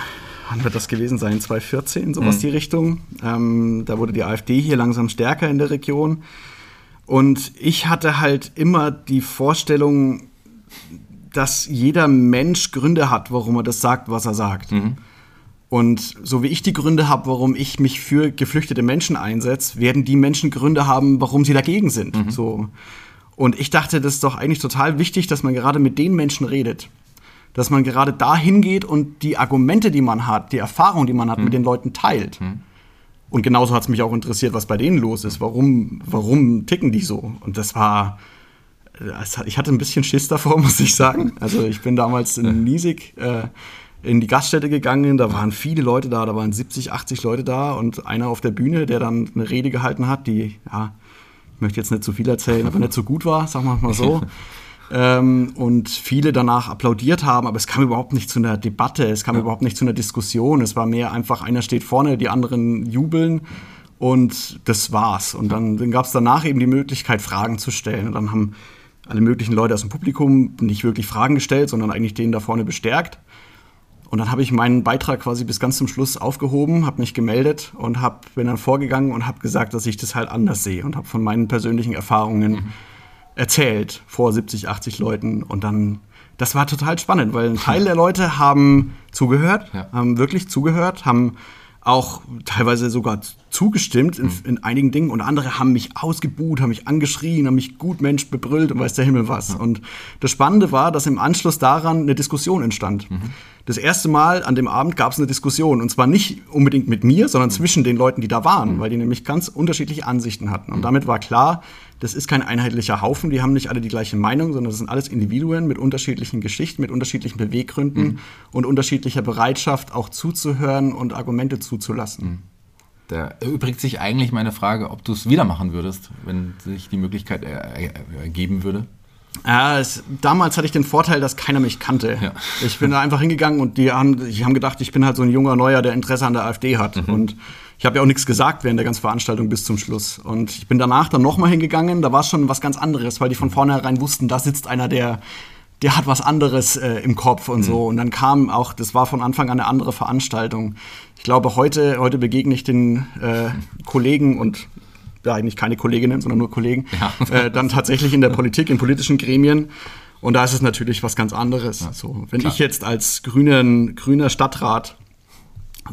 wann wird das gewesen sein? 2014, sowas mhm. die Richtung. Ähm, da wurde die AfD hier langsam stärker in der Region. Und ich hatte halt immer die Vorstellung, dass jeder Mensch Gründe hat, warum er das sagt, was er sagt. Mhm. Und so wie ich die Gründe habe, warum ich mich für geflüchtete Menschen einsetze, werden die Menschen Gründe haben, warum sie dagegen sind. Mhm. So. Und ich dachte, das ist doch eigentlich total wichtig, dass man gerade mit den Menschen redet. Dass man gerade dahin geht und die Argumente, die man hat, die Erfahrung, die man hat, mhm. mit den Leuten teilt. Mhm. Und genauso hat es mich auch interessiert, was bei denen los ist. Warum, warum ticken die so? Und das war, ich hatte ein bisschen Schiss davor, muss ich sagen. Also ich bin damals in Niesig äh, in die Gaststätte gegangen, da waren viele Leute da, da waren 70, 80 Leute da und einer auf der Bühne, der dann eine Rede gehalten hat, die, ja, ich möchte jetzt nicht zu viel erzählen, aber nicht so gut war, sagen wir mal so. ähm, und viele danach applaudiert haben, aber es kam überhaupt nicht zu einer Debatte, es kam ja. überhaupt nicht zu einer Diskussion, es war mehr einfach, einer steht vorne, die anderen jubeln und das war's. Und dann, dann gab es danach eben die Möglichkeit, Fragen zu stellen und dann haben alle möglichen Leute aus dem Publikum nicht wirklich Fragen gestellt, sondern eigentlich den da vorne bestärkt. Und dann habe ich meinen Beitrag quasi bis ganz zum Schluss aufgehoben, habe mich gemeldet und hab, bin dann vorgegangen und habe gesagt, dass ich das halt anders sehe und habe von meinen persönlichen Erfahrungen mhm. Erzählt vor 70, 80 Leuten. Und dann, das war total spannend, weil ein Teil der Leute haben zugehört, ja. haben wirklich zugehört, haben auch teilweise sogar zugestimmt in, mhm. in, einigen Dingen und andere haben mich ausgebuht, haben mich angeschrien, haben mich gut Mensch bebrüllt und weiß der Himmel was. Und das Spannende war, dass im Anschluss daran eine Diskussion entstand. Mhm. Das erste Mal an dem Abend gab es eine Diskussion und zwar nicht unbedingt mit mir, sondern mhm. zwischen den Leuten, die da waren, mhm. weil die nämlich ganz unterschiedliche Ansichten hatten. Und damit war klar, das ist kein einheitlicher Haufen, die haben nicht alle die gleiche Meinung, sondern das sind alles Individuen mit unterschiedlichen Geschichten, mit unterschiedlichen Beweggründen mhm. und unterschiedlicher Bereitschaft, auch zuzuhören und Argumente zuzulassen. Da erübrigt sich eigentlich meine Frage, ob du es wieder machen würdest, wenn sich die Möglichkeit ergeben würde. Ja, es, damals hatte ich den Vorteil, dass keiner mich kannte. Ja. Ich bin da einfach hingegangen und die haben, die haben gedacht, ich bin halt so ein junger Neuer, der Interesse an der AfD hat. Mhm. Und ich habe ja auch nichts gesagt während der ganzen Veranstaltung bis zum Schluss. Und ich bin danach dann nochmal hingegangen, da war es schon was ganz anderes, weil die von vornherein wussten, da sitzt einer, der, der hat was anderes äh, im Kopf und mhm. so. Und dann kam auch, das war von Anfang an eine andere Veranstaltung. Ich glaube, heute, heute begegne ich den äh, Kollegen und ja, eigentlich keine Kolleginnen, sondern nur Kollegen, ja. äh, dann tatsächlich in der Politik, in politischen Gremien. Und da ist es natürlich was ganz anderes. Ja, so, wenn klar. ich jetzt als grünen, grüner Stadtrat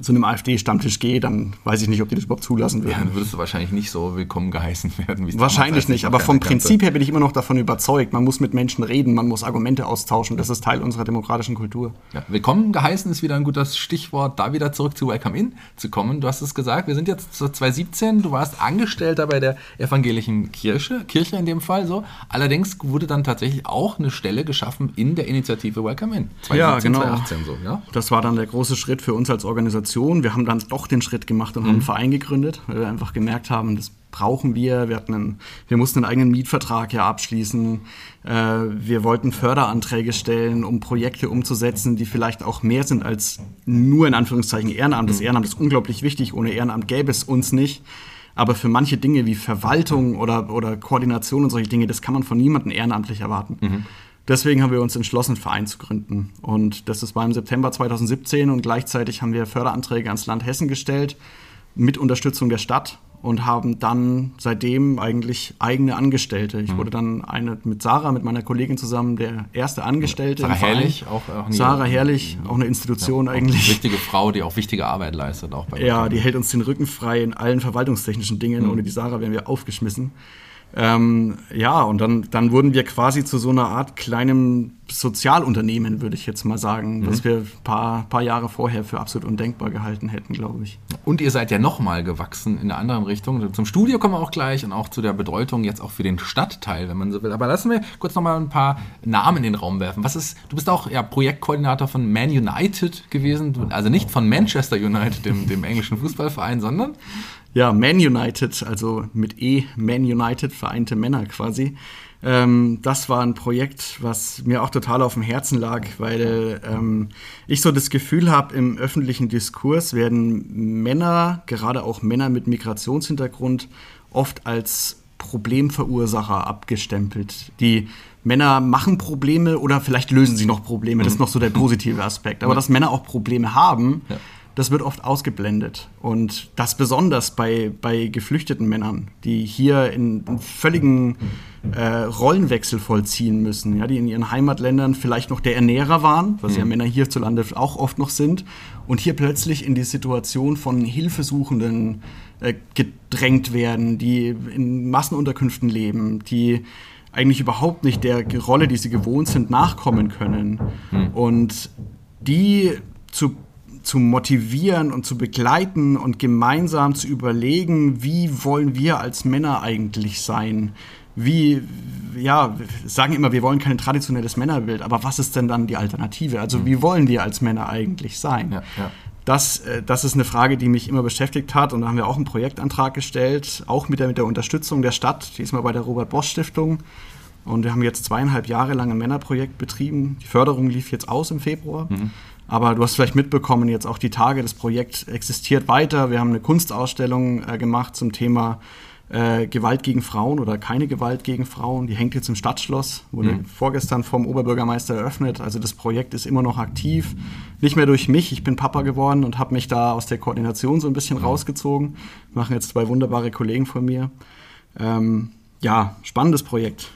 zu einem AfD-Stammtisch gehe, dann weiß ich nicht, ob die das überhaupt zulassen würden. Ja, dann würdest du wahrscheinlich nicht so willkommen geheißen werden. Wie Wahrscheinlich nicht, aber vom Prinzip her bin ich immer noch davon überzeugt, man muss mit Menschen reden, man muss Argumente austauschen, das ist Teil unserer demokratischen Kultur. Ja, willkommen geheißen ist wieder ein gutes Stichwort, da wieder zurück zu Welcome In zu kommen. Du hast es gesagt, wir sind jetzt 2017, du warst Angestellter bei der evangelischen Kirche, Kirche in dem Fall so. Allerdings wurde dann tatsächlich auch eine Stelle geschaffen in der Initiative Welcome In. 2017, ja, genau. 2018 so, ja? Das war dann der große Schritt für uns als Organisation Organisation. Wir haben dann doch den Schritt gemacht und mhm. haben einen Verein gegründet, weil wir einfach gemerkt haben, das brauchen wir. Wir, hatten einen, wir mussten einen eigenen Mietvertrag ja abschließen. Äh, wir wollten Förderanträge stellen, um Projekte umzusetzen, die vielleicht auch mehr sind als nur in Anführungszeichen Ehrenamt. Das mhm. Ehrenamt ist unglaublich wichtig. Ohne Ehrenamt gäbe es uns nicht. Aber für manche Dinge wie Verwaltung oder, oder Koordination und solche Dinge, das kann man von niemandem ehrenamtlich erwarten. Mhm. Deswegen haben wir uns entschlossen, einen Verein zu gründen. Und das ist war im September 2017 und gleichzeitig haben wir Förderanträge ans Land Hessen gestellt mit Unterstützung der Stadt und haben dann seitdem eigentlich eigene Angestellte. Ich mhm. wurde dann eine mit Sarah, mit meiner Kollegin zusammen, der erste Angestellte. Sarah Herrlich, auch, auch Sarah Herrlich, auch eine Institution ja, eigentlich. Eine wichtige Frau, die auch wichtige Arbeit leistet. Auch bei ja, die hält uns den Rücken frei in allen verwaltungstechnischen Dingen. Mhm. Ohne die Sarah wären wir aufgeschmissen. Ähm, ja, und dann, dann wurden wir quasi zu so einer Art kleinem Sozialunternehmen, würde ich jetzt mal sagen, mhm. was wir ein paar, paar Jahre vorher für absolut undenkbar gehalten hätten, glaube ich. Und ihr seid ja nochmal gewachsen in einer anderen Richtung. Zum Studio kommen wir auch gleich und auch zu der Bedeutung jetzt auch für den Stadtteil, wenn man so will. Aber lassen wir kurz nochmal ein paar Namen in den Raum werfen. Was ist, du bist auch ja, Projektkoordinator von Man United gewesen, also nicht von Manchester United, dem, dem englischen Fußballverein, sondern ja, Man United, also mit E, Man United, vereinte Männer quasi. Ähm, das war ein Projekt, was mir auch total auf dem Herzen lag, weil ähm, ich so das Gefühl habe, im öffentlichen Diskurs werden Männer, gerade auch Männer mit Migrationshintergrund, oft als Problemverursacher abgestempelt. Die Männer machen Probleme oder vielleicht lösen sie noch Probleme. Das ist noch so der positive Aspekt. Aber dass Männer auch Probleme haben, ja das wird oft ausgeblendet. Und das besonders bei, bei geflüchteten Männern, die hier in, in völligen äh, Rollenwechsel vollziehen müssen, ja, die in ihren Heimatländern vielleicht noch der Ernährer waren, was mhm. ja Männer hierzulande auch oft noch sind, und hier plötzlich in die Situation von Hilfesuchenden äh, gedrängt werden, die in Massenunterkünften leben, die eigentlich überhaupt nicht der Rolle, die sie gewohnt sind, nachkommen können. Mhm. Und die zu zu motivieren und zu begleiten und gemeinsam zu überlegen, wie wollen wir als Männer eigentlich sein? Wie, ja, sagen immer, wir wollen kein traditionelles Männerbild, aber was ist denn dann die Alternative? Also, wie wollen wir als Männer eigentlich sein? Ja, ja. Das, äh, das ist eine Frage, die mich immer beschäftigt hat. Und da haben wir auch einen Projektantrag gestellt, auch mit der, mit der Unterstützung der Stadt, diesmal bei der Robert-Bosch-Stiftung. Und wir haben jetzt zweieinhalb Jahre lang ein Männerprojekt betrieben. Die Förderung lief jetzt aus im Februar. Mhm. Aber du hast vielleicht mitbekommen, jetzt auch die Tage, das Projekt existiert weiter. Wir haben eine Kunstausstellung äh, gemacht zum Thema äh, Gewalt gegen Frauen oder keine Gewalt gegen Frauen. Die hängt jetzt im Stadtschloss, wurde mhm. vorgestern vom Oberbürgermeister eröffnet. Also das Projekt ist immer noch aktiv. Nicht mehr durch mich, ich bin Papa geworden und habe mich da aus der Koordination so ein bisschen mhm. rausgezogen. Machen jetzt zwei wunderbare Kollegen von mir. Ähm, ja, spannendes Projekt.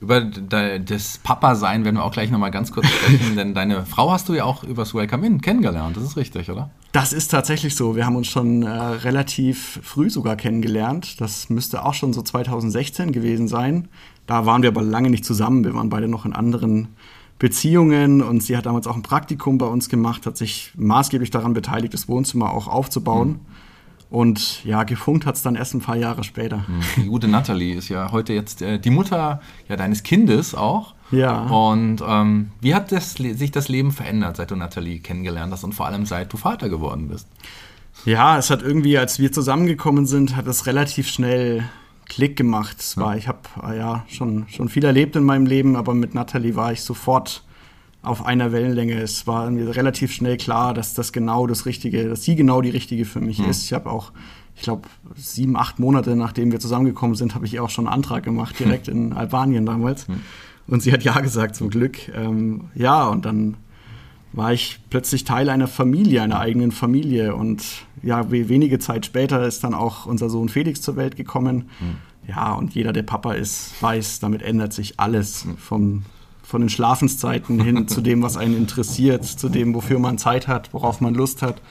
Über das Papa-Sein werden wir auch gleich nochmal ganz kurz sprechen, denn deine Frau hast du ja auch übers Welcome In kennengelernt, das ist richtig, oder? Das ist tatsächlich so. Wir haben uns schon äh, relativ früh sogar kennengelernt. Das müsste auch schon so 2016 gewesen sein. Da waren wir aber lange nicht zusammen. Wir waren beide noch in anderen Beziehungen und sie hat damals auch ein Praktikum bei uns gemacht, hat sich maßgeblich daran beteiligt, das Wohnzimmer auch aufzubauen. Mhm. Und ja, gefunkt hat es dann erst ein paar Jahre später. Hm, die gute Natalie ist ja heute jetzt äh, die Mutter ja, deines Kindes auch. Ja. Und ähm, wie hat das, sich das Leben verändert, seit du Natalie kennengelernt hast und vor allem seit du Vater geworden bist? Ja, es hat irgendwie, als wir zusammengekommen sind, hat es relativ schnell Klick gemacht. Es war, ich habe ah ja schon, schon viel erlebt in meinem Leben, aber mit Natalie war ich sofort auf einer Wellenlänge. Es war mir relativ schnell klar, dass das genau das Richtige, dass sie genau die richtige für mich mhm. ist. Ich habe auch, ich glaube, sieben, acht Monate nachdem wir zusammengekommen sind, habe ich auch schon einen Antrag gemacht, direkt mhm. in Albanien damals. Mhm. Und sie hat ja gesagt, zum Glück. Ähm, ja, und dann war ich plötzlich Teil einer Familie, einer eigenen Familie. Und ja, wenige Zeit später ist dann auch unser Sohn Felix zur Welt gekommen. Mhm. Ja, und jeder, der Papa ist, weiß, damit ändert sich alles. Mhm. Vom von den Schlafenszeiten hin zu dem, was einen interessiert, zu dem, wofür man Zeit hat, worauf man Lust hat.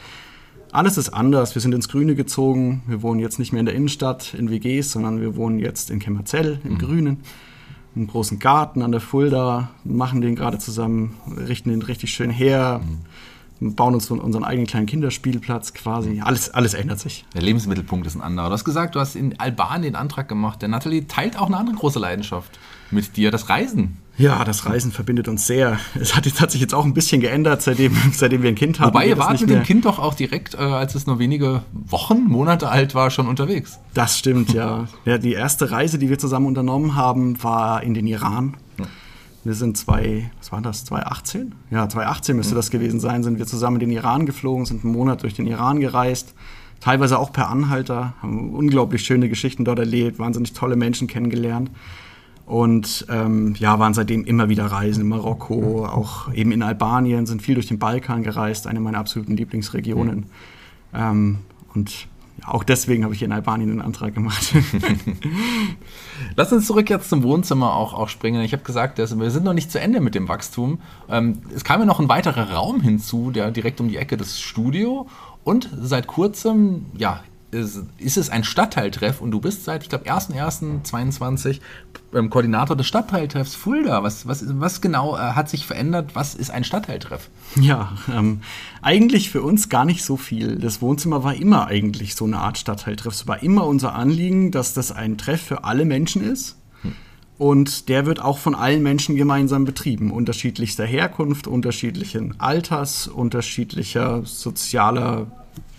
Alles ist anders. Wir sind ins Grüne gezogen. Wir wohnen jetzt nicht mehr in der Innenstadt in WGs, sondern wir wohnen jetzt in Kemmerzell im mhm. Grünen. Einen großen Garten an der Fulda, machen den gerade zusammen, richten den richtig schön her. Mhm bauen uns unseren eigenen kleinen Kinderspielplatz quasi. Alles, alles ändert sich. Der Lebensmittelpunkt ist ein anderer. Du hast gesagt, du hast in Albanien den Antrag gemacht. Der Nathalie teilt auch eine andere große Leidenschaft mit dir, das Reisen. Ja, das Reisen verbindet uns sehr. Es hat, hat sich jetzt auch ein bisschen geändert, seitdem, seitdem wir ein Kind haben. Wobei ihr wart mit dem Kind doch auch direkt, äh, als es nur wenige Wochen, Monate alt war, schon unterwegs. Das stimmt, ja. ja. Die erste Reise, die wir zusammen unternommen haben, war in den Iran. Wir sind zwei, was war das, 2018? Ja, 2018 müsste ja. das gewesen sein, sind wir zusammen in den Iran geflogen, sind einen Monat durch den Iran gereist. Teilweise auch per Anhalter, haben unglaublich schöne Geschichten dort erlebt, wahnsinnig tolle Menschen kennengelernt. Und ähm, ja, waren seitdem immer wieder Reisen in Marokko, auch eben in Albanien, sind viel durch den Balkan gereist, eine meiner absoluten Lieblingsregionen. Mhm. Ähm, und auch deswegen habe ich in Albanien einen Antrag gemacht. Lass uns zurück jetzt zum Wohnzimmer auch, auch springen. Ich habe gesagt, wir sind noch nicht zu Ende mit dem Wachstum. Ähm, es kam ja noch ein weiterer Raum hinzu, der direkt um die Ecke des Studio. Und seit kurzem, ja, ist, ist es ein Stadtteiltreff und du bist seit, ich glaube, 1.1.22 ähm, Koordinator des Stadtteiltreffs Fulda. Was, was, was genau äh, hat sich verändert? Was ist ein Stadtteiltreff? Ja, ähm, eigentlich für uns gar nicht so viel. Das Wohnzimmer war immer eigentlich so eine Art Stadtteiltreff. Es war immer unser Anliegen, dass das ein Treff für alle Menschen ist. Und der wird auch von allen Menschen gemeinsam betrieben. Unterschiedlichster Herkunft, unterschiedlichen Alters, unterschiedlicher sozialer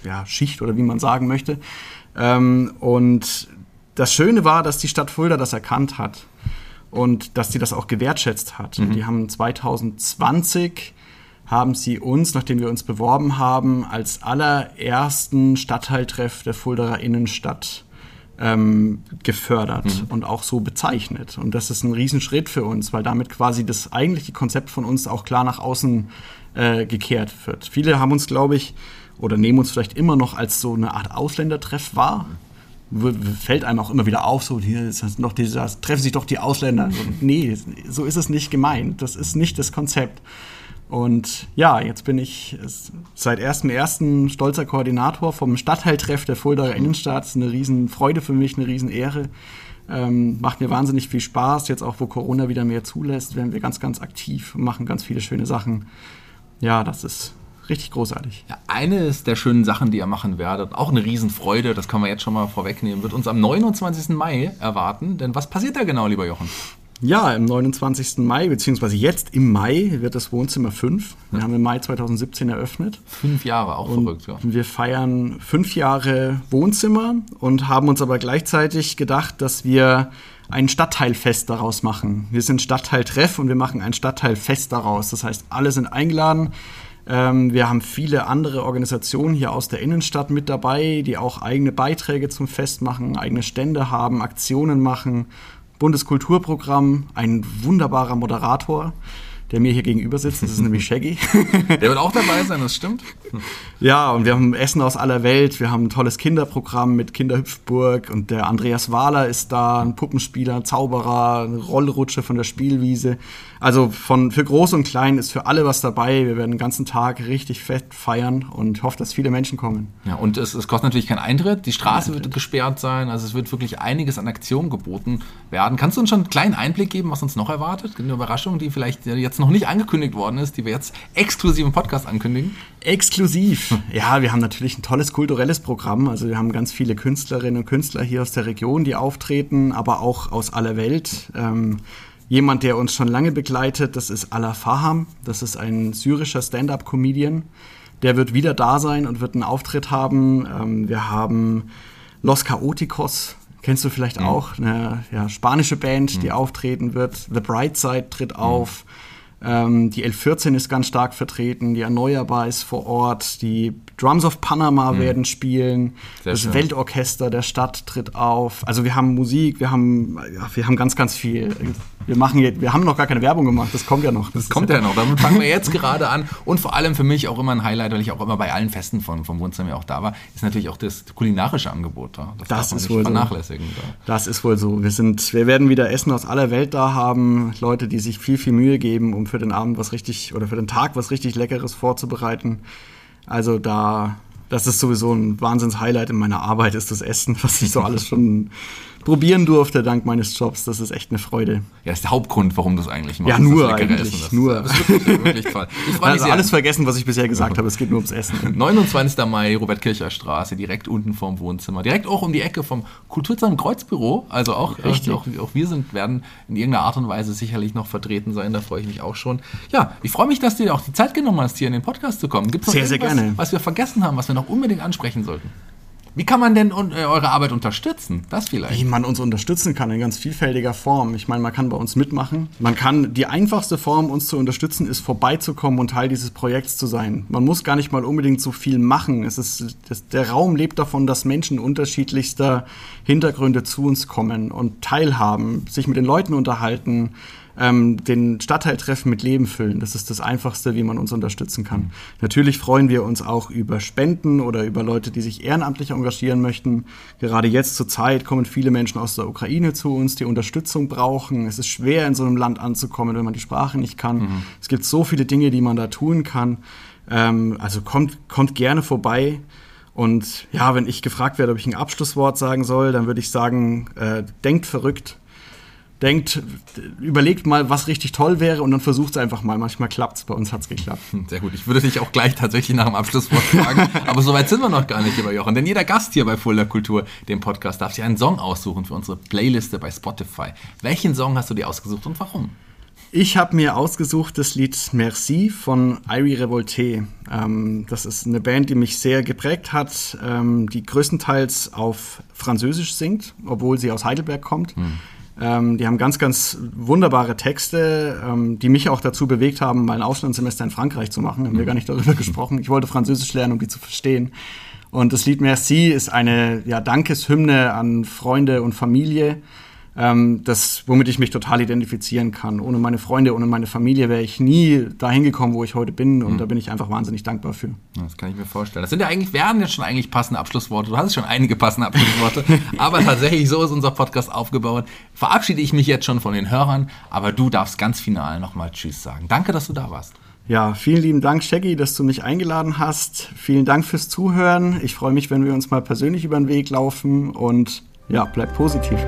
ja, Schicht oder wie man sagen möchte. Ähm, und das Schöne war, dass die Stadt Fulda das erkannt hat und dass sie das auch gewertschätzt hat. Mhm. Die haben 2020 haben sie uns, nachdem wir uns beworben haben, als allerersten Stadtteiltreff der Fuldaer Innenstadt ähm, gefördert mhm. und auch so bezeichnet. Und das ist ein Riesenschritt für uns, weil damit quasi das eigentliche Konzept von uns auch klar nach außen äh, gekehrt wird. Viele haben uns, glaube ich, oder nehmen uns vielleicht immer noch als so eine Art Ausländertreff wahr. Fällt einem auch immer wieder auf, so hier ist noch dieser, treffen sich doch die Ausländer. So, nee, so ist es nicht gemeint. Das ist nicht das Konzept. Und ja, jetzt bin ich seit 1.1. stolzer Koordinator vom Stadtteiltreff der Fuldaer Innenstadt. Eine Riesenfreude für mich, eine Riesenehre. Ähm, macht mir wahnsinnig viel Spaß. Jetzt auch, wo Corona wieder mehr zulässt, werden wir ganz, ganz aktiv und machen ganz viele schöne Sachen. Ja, das ist richtig großartig. Ja, eines der schönen Sachen, die ihr machen werdet, auch eine Riesenfreude, das kann man jetzt schon mal vorwegnehmen, wird uns am 29. Mai erwarten. Denn was passiert da genau, lieber Jochen? Ja, am 29. Mai, beziehungsweise jetzt im Mai, wird das Wohnzimmer 5. Wir haben im Mai 2017 eröffnet. Fünf Jahre, auch und verrückt, ja. Wir feiern fünf Jahre Wohnzimmer und haben uns aber gleichzeitig gedacht, dass wir ein Stadtteilfest daraus machen. Wir sind Stadtteiltreff und wir machen ein Stadtteilfest daraus. Das heißt, alle sind eingeladen. Ähm, wir haben viele andere Organisationen hier aus der Innenstadt mit dabei, die auch eigene Beiträge zum Fest machen, eigene Stände haben, Aktionen machen. Bundeskulturprogramm, ein wunderbarer Moderator der mir hier gegenüber sitzt. Das ist nämlich Shaggy. Der wird auch dabei sein, das stimmt. Ja, und wir haben Essen aus aller Welt. Wir haben ein tolles Kinderprogramm mit Kinderhüpfburg und der Andreas Wahler ist da, ein Puppenspieler, Zauberer, eine Rollrutsche von der Spielwiese. Also von, für Groß und Klein ist für alle was dabei. Wir werden den ganzen Tag richtig fett feiern und hoffe, dass viele Menschen kommen. Ja, und es, es kostet natürlich keinen Eintritt. Die Straße wird gesperrt sein. Also es wird wirklich einiges an Aktionen geboten werden. Kannst du uns schon einen kleinen Einblick geben, was uns noch erwartet? Eine Überraschung, die vielleicht jetzt noch nicht angekündigt worden ist, die wir jetzt exklusiv im Podcast ankündigen? Exklusiv. Ja, wir haben natürlich ein tolles kulturelles Programm. Also wir haben ganz viele Künstlerinnen und Künstler hier aus der Region, die auftreten, aber auch aus aller Welt. Ähm, jemand, der uns schon lange begleitet, das ist Ala Faham. Das ist ein syrischer Stand-up-Comedian. Der wird wieder da sein und wird einen Auftritt haben. Ähm, wir haben Los Chaoticos, kennst du vielleicht mhm. auch, eine ja, spanische Band, mhm. die auftreten wird. The Bright Side tritt mhm. Ähm, die L14 ist ganz stark vertreten, die Erneuerbar ist vor Ort, die Drums of Panama mhm. werden spielen, Sehr das schön. Weltorchester der Stadt tritt auf. Also wir haben Musik, wir haben, ja, wir haben ganz, ganz viel. Wir machen jetzt, wir haben noch gar keine Werbung gemacht, das kommt ja noch. Das, das kommt ja noch, damit fangen wir jetzt gerade an. Und vor allem für mich auch immer ein Highlight, weil ich auch immer bei allen Festen von, vom Wohnzimmer auch da war, ist natürlich auch das kulinarische Angebot da. Das, das ist wohl vernachlässigen. So. Da. Das ist wohl so. Wir, sind, wir werden wieder Essen aus aller Welt da haben, Leute, die sich viel, viel Mühe geben, um für den Abend was richtig oder für den Tag was richtig Leckeres vorzubereiten. Also da, das ist sowieso ein Wahnsinns-Highlight in meiner Arbeit, ist das Essen, was ich so alles schon probieren durfte dank meines Jobs. Das ist echt eine Freude. Ja, das ist der Hauptgrund, warum du es eigentlich machst. Ja, nur eigentlich. Essen. Das, nur. Ist wirklich, wirklich toll. Ich also alles vergessen, was ich bisher gesagt habe. Es geht nur ums Essen. 29. Mai, Robert-Kircher Straße, direkt unten vorm Wohnzimmer. Direkt auch um die Ecke vom Kulturzentrum Kreuzbüro. Also auch, Richtig. Auch, auch wir sind, werden in irgendeiner Art und Weise sicherlich noch vertreten sein. Da freue ich mich auch schon. Ja, ich freue mich, dass du dir auch die Zeit genommen hast, hier in den Podcast zu kommen. Gibt es sehr, sehr gerne. was wir vergessen haben, was wir noch unbedingt ansprechen sollten? Wie kann man denn äh, eure Arbeit unterstützen? Das vielleicht. Wie man uns unterstützen kann in ganz vielfältiger Form. Ich meine, man kann bei uns mitmachen. Man kann, die einfachste Form, uns zu unterstützen, ist vorbeizukommen und Teil dieses Projekts zu sein. Man muss gar nicht mal unbedingt so viel machen. Es ist, das, der Raum lebt davon, dass Menschen unterschiedlichster Hintergründe zu uns kommen und teilhaben, sich mit den Leuten unterhalten, ähm, den Stadtteiltreffen mit Leben füllen. Das ist das Einfachste, wie man uns unterstützen kann. Natürlich freuen wir uns auch über Spenden oder über Leute, die sich ehrenamtlich engagieren möchten. Gerade jetzt zur Zeit kommen viele Menschen aus der Ukraine zu uns, die Unterstützung brauchen. Es ist schwer, in so einem Land anzukommen, wenn man die Sprache nicht kann. Mhm. Es gibt so viele Dinge, die man da tun kann. Ähm, also kommt, kommt gerne vorbei. Und ja, wenn ich gefragt werde, ob ich ein Abschlusswort sagen soll, dann würde ich sagen, äh, denkt verrückt, denkt, überlegt mal, was richtig toll wäre und dann versucht es einfach mal. Manchmal klappt es, bei uns hat es geklappt. Sehr gut. Ich würde dich auch gleich tatsächlich nach dem Abschlusswort fragen, aber soweit sind wir noch gar nicht, lieber Jochen. Denn jeder Gast hier bei Fulda Kultur, dem Podcast, darf sich einen Song aussuchen für unsere Playliste bei Spotify. Welchen Song hast du dir ausgesucht und warum? Ich habe mir ausgesucht das Lied Merci von Irie Revolte. Ähm, das ist eine Band, die mich sehr geprägt hat, ähm, die größtenteils auf Französisch singt, obwohl sie aus Heidelberg kommt. Hm. Ähm, die haben ganz, ganz wunderbare Texte, ähm, die mich auch dazu bewegt haben, mal ein Auslandssemester in Frankreich zu machen. Haben wir mhm. gar nicht darüber gesprochen. Ich wollte Französisch lernen, um die zu verstehen. Und das Lied Merci ist eine ja, Dankeshymne an Freunde und Familie ähm, das, womit ich mich total identifizieren kann. Ohne meine Freunde, ohne meine Familie wäre ich nie dahin gekommen, wo ich heute bin. Und mhm. da bin ich einfach wahnsinnig dankbar für. Das kann ich mir vorstellen. Das sind ja eigentlich, werden jetzt schon eigentlich passende Abschlussworte. Du hast schon einige passende Abschlussworte. aber tatsächlich, so ist unser Podcast aufgebaut. Verabschiede ich mich jetzt schon von den Hörern, aber du darfst ganz final nochmal Tschüss sagen. Danke, dass du da warst. Ja, vielen lieben Dank, Shaggy, dass du mich eingeladen hast. Vielen Dank fürs Zuhören. Ich freue mich, wenn wir uns mal persönlich über den Weg laufen und ja, bleib positiv.